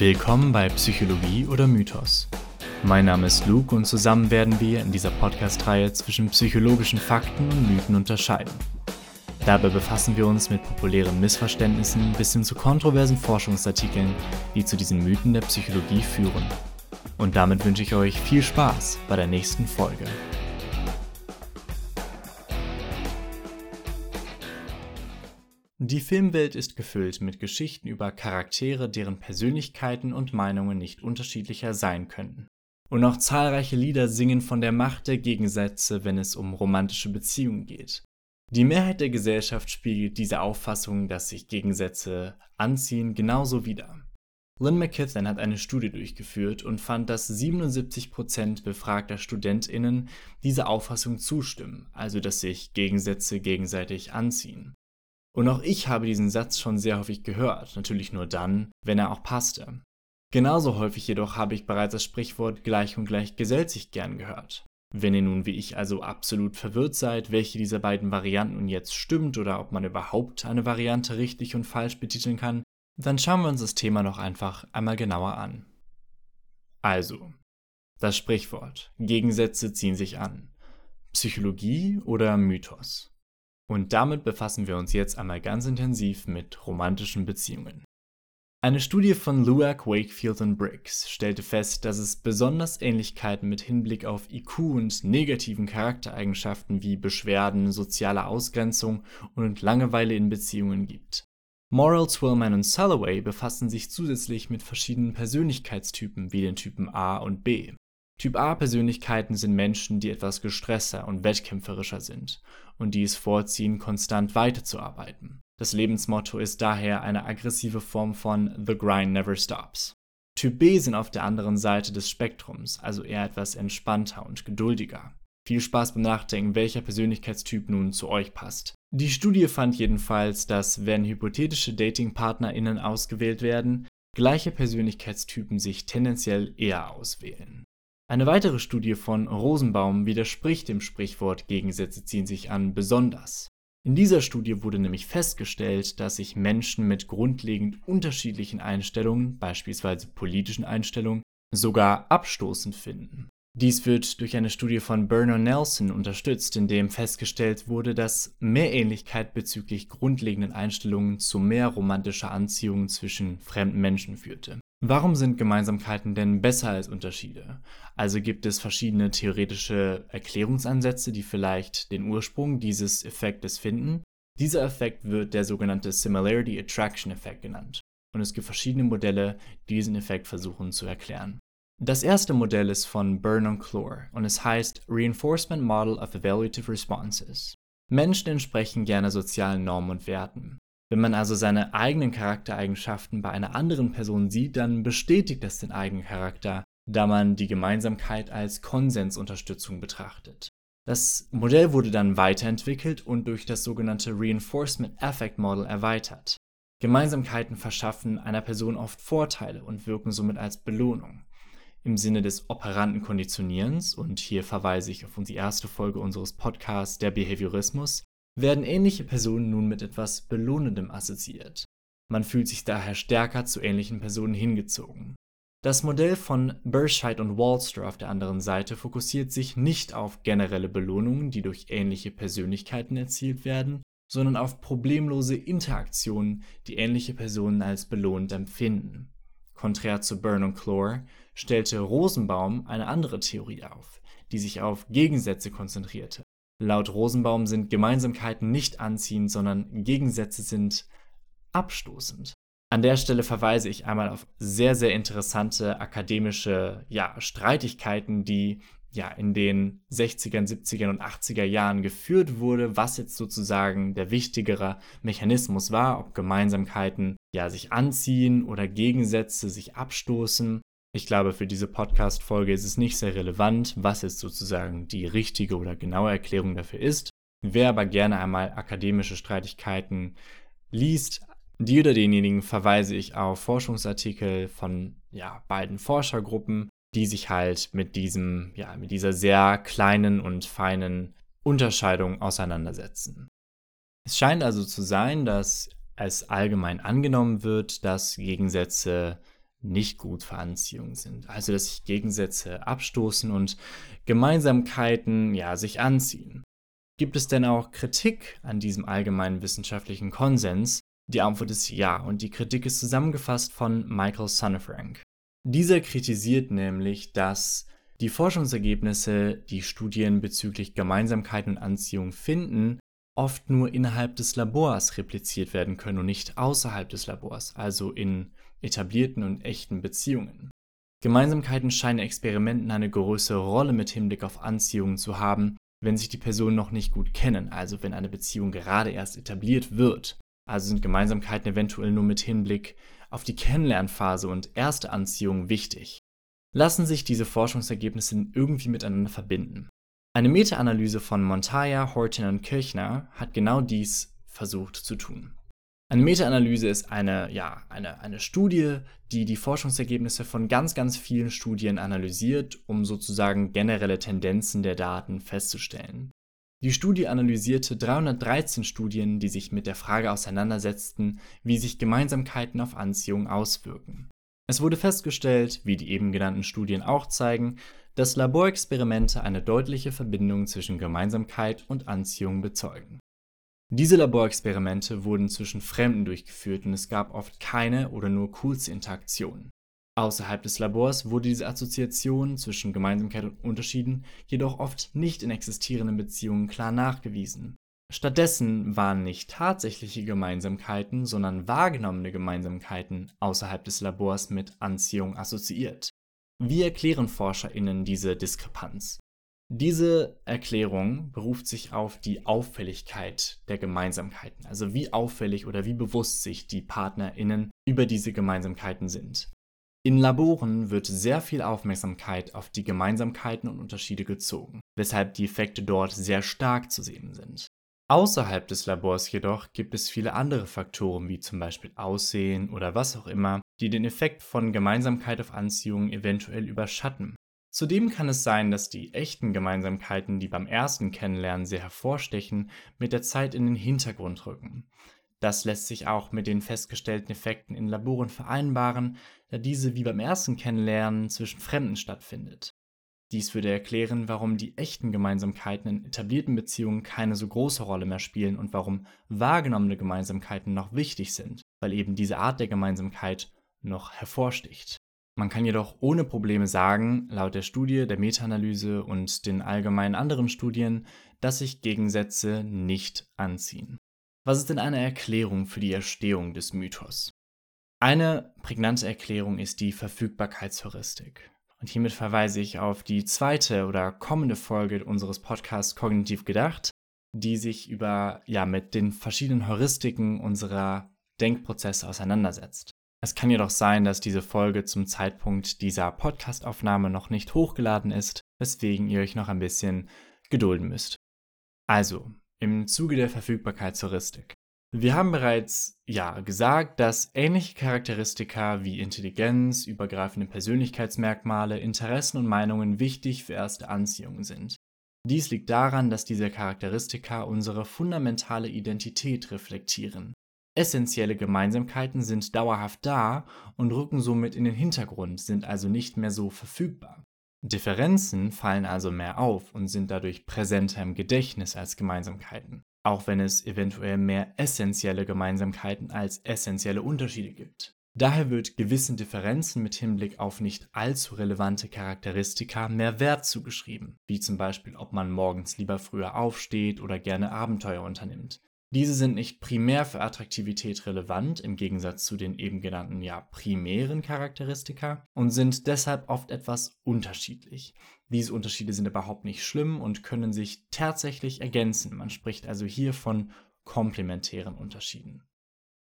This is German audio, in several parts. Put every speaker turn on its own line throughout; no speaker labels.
Willkommen bei Psychologie oder Mythos. Mein Name ist Luke und zusammen werden wir in dieser Podcast-Reihe zwischen psychologischen Fakten und Mythen unterscheiden. Dabei befassen wir uns mit populären Missverständnissen bis hin zu kontroversen Forschungsartikeln, die zu diesen Mythen der Psychologie führen. Und damit wünsche ich euch viel Spaß bei der nächsten Folge. Die Filmwelt ist gefüllt mit Geschichten über Charaktere, deren Persönlichkeiten und Meinungen nicht unterschiedlicher sein könnten. Und auch zahlreiche Lieder singen von der Macht der Gegensätze, wenn es um romantische Beziehungen geht. Die Mehrheit der Gesellschaft spiegelt diese Auffassung, dass sich Gegensätze anziehen, genauso wider. Lynn McKithen hat eine Studie durchgeführt und fand, dass 77% befragter StudentInnen dieser Auffassung zustimmen, also dass sich Gegensätze gegenseitig anziehen. Und auch ich habe diesen Satz schon sehr häufig gehört, natürlich nur dann, wenn er auch passte. Genauso häufig jedoch habe ich bereits das Sprichwort gleich und gleich gesellt sich gern gehört. Wenn ihr nun wie ich also absolut verwirrt seid, welche dieser beiden Varianten nun jetzt stimmt oder ob man überhaupt eine Variante richtig und falsch betiteln kann, dann schauen wir uns das Thema noch einfach einmal genauer an. Also, das Sprichwort Gegensätze ziehen sich an. Psychologie oder Mythos? Und damit befassen wir uns jetzt einmal ganz intensiv mit romantischen Beziehungen. Eine Studie von Luac, Wakefield und Briggs stellte fest, dass es besonders Ähnlichkeiten mit Hinblick auf IQ und negativen Charaktereigenschaften wie Beschwerden, soziale Ausgrenzung und Langeweile in Beziehungen gibt. Morrill, Twillman und Salloway befassen sich zusätzlich mit verschiedenen Persönlichkeitstypen wie den Typen A und B. Typ A-Persönlichkeiten sind Menschen, die etwas gestresster und wettkämpferischer sind und die es vorziehen, konstant weiterzuarbeiten. Das Lebensmotto ist daher eine aggressive Form von The Grind Never Stops. Typ B sind auf der anderen Seite des Spektrums, also eher etwas entspannter und geduldiger. Viel Spaß beim Nachdenken, welcher Persönlichkeitstyp nun zu euch passt. Die Studie fand jedenfalls, dass wenn hypothetische Datingpartnerinnen ausgewählt werden, gleiche Persönlichkeitstypen sich tendenziell eher auswählen. Eine weitere Studie von Rosenbaum widerspricht dem Sprichwort Gegensätze ziehen sich an besonders. In dieser Studie wurde nämlich festgestellt, dass sich Menschen mit grundlegend unterschiedlichen Einstellungen, beispielsweise politischen Einstellungen, sogar abstoßend finden. Dies wird durch eine Studie von Bernard Nelson unterstützt, in dem festgestellt wurde, dass mehr Ähnlichkeit bezüglich grundlegenden Einstellungen zu mehr romantischer Anziehung zwischen fremden Menschen führte. Warum sind Gemeinsamkeiten denn besser als Unterschiede? Also gibt es verschiedene theoretische Erklärungsansätze, die vielleicht den Ursprung dieses Effektes finden. Dieser Effekt wird der sogenannte Similarity Attraction Effekt genannt. Und es gibt verschiedene Modelle, die diesen Effekt versuchen zu erklären. Das erste Modell ist von und Clore und es heißt Reinforcement Model of Evaluative Responses. Menschen entsprechen gerne sozialen Normen und Werten. Wenn man also seine eigenen Charaktereigenschaften bei einer anderen Person sieht, dann bestätigt das den eigenen Charakter, da man die Gemeinsamkeit als Konsensunterstützung betrachtet. Das Modell wurde dann weiterentwickelt und durch das sogenannte Reinforcement Effect Model erweitert. Gemeinsamkeiten verschaffen einer Person oft Vorteile und wirken somit als Belohnung. Im Sinne des operanten Konditionierens, und hier verweise ich auf unsere erste Folge unseres Podcasts Der Behaviorismus, werden ähnliche Personen nun mit etwas Belohnendem assoziiert. Man fühlt sich daher stärker zu ähnlichen Personen hingezogen. Das Modell von Burscheid und Wallster auf der anderen Seite fokussiert sich nicht auf generelle Belohnungen, die durch ähnliche Persönlichkeiten erzielt werden, sondern auf problemlose Interaktionen, die ähnliche Personen als belohnend empfinden. Konträr zu Byrne und Clore stellte Rosenbaum eine andere Theorie auf, die sich auf Gegensätze konzentrierte. Laut Rosenbaum sind Gemeinsamkeiten nicht anziehend, sondern Gegensätze sind abstoßend. An der Stelle verweise ich einmal auf sehr, sehr interessante akademische ja, Streitigkeiten, die ja in den 60ern, 70ern und 80er Jahren geführt wurde, was jetzt sozusagen der wichtigere Mechanismus war, ob Gemeinsamkeiten ja sich anziehen oder Gegensätze sich abstoßen. Ich glaube, für diese Podcast-Folge ist es nicht sehr relevant, was jetzt sozusagen die richtige oder genaue Erklärung dafür ist. Wer aber gerne einmal akademische Streitigkeiten liest, die oder denjenigen verweise ich auf Forschungsartikel von ja, beiden Forschergruppen, die sich halt mit diesem, ja, mit dieser sehr kleinen und feinen Unterscheidung auseinandersetzen. Es scheint also zu sein, dass es allgemein angenommen wird, dass Gegensätze nicht gut für Anziehung sind. Also dass sich Gegensätze abstoßen und Gemeinsamkeiten ja sich anziehen. Gibt es denn auch Kritik an diesem allgemeinen wissenschaftlichen Konsens? Die Antwort ist ja und die Kritik ist zusammengefasst von Michael Sonnefrank. Dieser kritisiert nämlich, dass die Forschungsergebnisse, die Studien bezüglich Gemeinsamkeit und Anziehung finden, oft nur innerhalb des Labors repliziert werden können und nicht außerhalb des Labors, also in etablierten und echten Beziehungen. Gemeinsamkeiten scheinen Experimenten eine größere Rolle mit Hinblick auf Anziehung zu haben, wenn sich die Personen noch nicht gut kennen, also wenn eine Beziehung gerade erst etabliert wird. Also sind Gemeinsamkeiten eventuell nur mit Hinblick auf die Kennenlernphase und erste Anziehung wichtig. Lassen sich diese Forschungsergebnisse irgendwie miteinander verbinden? Eine Meta-Analyse von Montoya, Horton und Kirchner hat genau dies versucht zu tun. Eine Meta-Analyse ist eine, ja, eine, eine Studie, die die Forschungsergebnisse von ganz, ganz vielen Studien analysiert, um sozusagen generelle Tendenzen der Daten festzustellen. Die Studie analysierte 313 Studien, die sich mit der Frage auseinandersetzten, wie sich Gemeinsamkeiten auf Anziehung auswirken. Es wurde festgestellt, wie die eben genannten Studien auch zeigen, dass Laborexperimente eine deutliche Verbindung zwischen Gemeinsamkeit und Anziehung bezeugen. Diese Laborexperimente wurden zwischen Fremden durchgeführt und es gab oft keine oder nur kurze Interaktionen. Außerhalb des Labors wurde diese Assoziation zwischen Gemeinsamkeit und Unterschieden jedoch oft nicht in existierenden Beziehungen klar nachgewiesen. Stattdessen waren nicht tatsächliche Gemeinsamkeiten, sondern wahrgenommene Gemeinsamkeiten außerhalb des Labors mit Anziehung assoziiert. Wie erklären ForscherInnen diese Diskrepanz? Diese Erklärung beruft sich auf die Auffälligkeit der Gemeinsamkeiten, also wie auffällig oder wie bewusst sich die PartnerInnen über diese Gemeinsamkeiten sind. In Laboren wird sehr viel Aufmerksamkeit auf die Gemeinsamkeiten und Unterschiede gezogen, weshalb die Effekte dort sehr stark zu sehen sind. Außerhalb des Labors jedoch gibt es viele andere Faktoren wie zum Beispiel Aussehen oder was auch immer, die den Effekt von Gemeinsamkeit auf Anziehung eventuell überschatten. Zudem kann es sein, dass die echten Gemeinsamkeiten, die beim ersten Kennenlernen sehr hervorstechen, mit der Zeit in den Hintergrund rücken. Das lässt sich auch mit den festgestellten Effekten in Laboren vereinbaren, da diese wie beim ersten Kennenlernen zwischen Fremden stattfindet. Dies würde erklären, warum die echten Gemeinsamkeiten in etablierten Beziehungen keine so große Rolle mehr spielen und warum wahrgenommene Gemeinsamkeiten noch wichtig sind, weil eben diese Art der Gemeinsamkeit noch hervorsticht. Man kann jedoch ohne Probleme sagen, laut der Studie, der Meta-Analyse und den allgemeinen anderen Studien, dass sich Gegensätze nicht anziehen. Was ist denn eine Erklärung für die Erstehung des Mythos? Eine prägnante Erklärung ist die Verfügbarkeitsheuristik. Und hiermit verweise ich auf die zweite oder kommende Folge unseres Podcasts Kognitiv gedacht, die sich über ja mit den verschiedenen Heuristiken unserer Denkprozesse auseinandersetzt. Es kann jedoch sein, dass diese Folge zum Zeitpunkt dieser Podcastaufnahme noch nicht hochgeladen ist, weswegen ihr euch noch ein bisschen gedulden müsst. Also, im Zuge der Verfügbarkeitsheuristik. Wir haben bereits ja gesagt, dass ähnliche Charakteristika wie Intelligenz, übergreifende Persönlichkeitsmerkmale, Interessen und Meinungen wichtig für erste Anziehungen sind. Dies liegt daran, dass diese Charakteristika unsere fundamentale Identität reflektieren. Essentielle Gemeinsamkeiten sind dauerhaft da und rücken somit in den Hintergrund, sind also nicht mehr so verfügbar. Differenzen fallen also mehr auf und sind dadurch präsenter im Gedächtnis als Gemeinsamkeiten, auch wenn es eventuell mehr essentielle Gemeinsamkeiten als essentielle Unterschiede gibt. Daher wird gewissen Differenzen mit Hinblick auf nicht allzu relevante Charakteristika mehr Wert zugeschrieben, wie zum Beispiel ob man morgens lieber früher aufsteht oder gerne Abenteuer unternimmt. Diese sind nicht primär für Attraktivität relevant, im Gegensatz zu den eben genannten ja primären Charakteristika, und sind deshalb oft etwas unterschiedlich. Diese Unterschiede sind überhaupt nicht schlimm und können sich tatsächlich ergänzen. Man spricht also hier von komplementären Unterschieden.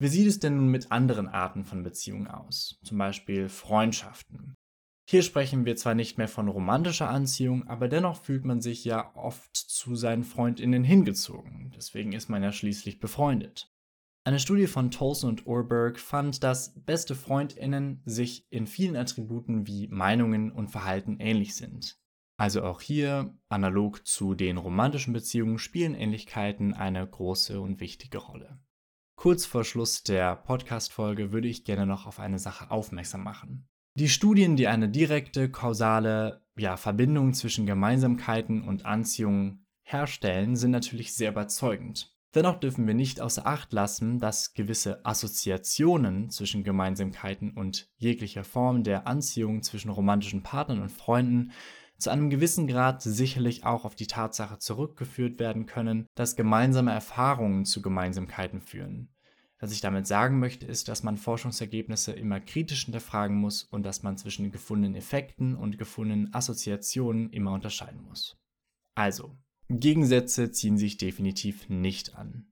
Wie sieht es denn nun mit anderen Arten von Beziehungen aus? Zum Beispiel Freundschaften. Hier sprechen wir zwar nicht mehr von romantischer Anziehung, aber dennoch fühlt man sich ja oft zu seinen Freundinnen hingezogen. Deswegen ist man ja schließlich befreundet. Eine Studie von Tolson und Orberg fand, dass beste Freundinnen sich in vielen Attributen wie Meinungen und Verhalten ähnlich sind. Also auch hier, analog zu den romantischen Beziehungen, spielen Ähnlichkeiten eine große und wichtige Rolle. Kurz vor Schluss der Podcast-Folge würde ich gerne noch auf eine Sache aufmerksam machen. Die Studien, die eine direkte kausale ja, Verbindung zwischen Gemeinsamkeiten und Anziehung herstellen, sind natürlich sehr überzeugend. Dennoch dürfen wir nicht außer Acht lassen, dass gewisse Assoziationen zwischen Gemeinsamkeiten und jeglicher Form der Anziehung zwischen romantischen Partnern und Freunden zu einem gewissen Grad sicherlich auch auf die Tatsache zurückgeführt werden können, dass gemeinsame Erfahrungen zu Gemeinsamkeiten führen. Was ich damit sagen möchte, ist, dass man Forschungsergebnisse immer kritisch hinterfragen muss und dass man zwischen gefundenen Effekten und gefundenen Assoziationen immer unterscheiden muss. Also, Gegensätze ziehen sich definitiv nicht an.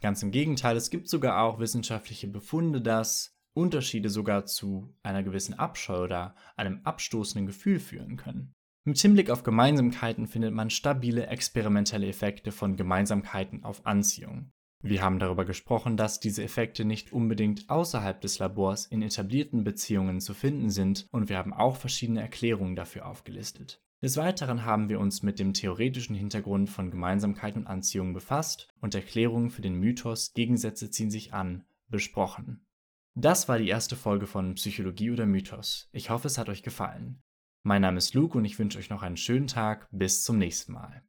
Ganz im Gegenteil, es gibt sogar auch wissenschaftliche Befunde, dass Unterschiede sogar zu einer gewissen Abscheu oder einem abstoßenden Gefühl führen können. Mit Hinblick auf Gemeinsamkeiten findet man stabile experimentelle Effekte von Gemeinsamkeiten auf Anziehung. Wir haben darüber gesprochen, dass diese Effekte nicht unbedingt außerhalb des Labors in etablierten Beziehungen zu finden sind und wir haben auch verschiedene Erklärungen dafür aufgelistet. Des Weiteren haben wir uns mit dem theoretischen Hintergrund von Gemeinsamkeit und Anziehung befasst und Erklärungen für den Mythos Gegensätze ziehen sich an besprochen. Das war die erste Folge von Psychologie oder Mythos. Ich hoffe, es hat euch gefallen. Mein Name ist Luke und ich wünsche euch noch einen schönen Tag. Bis zum nächsten Mal.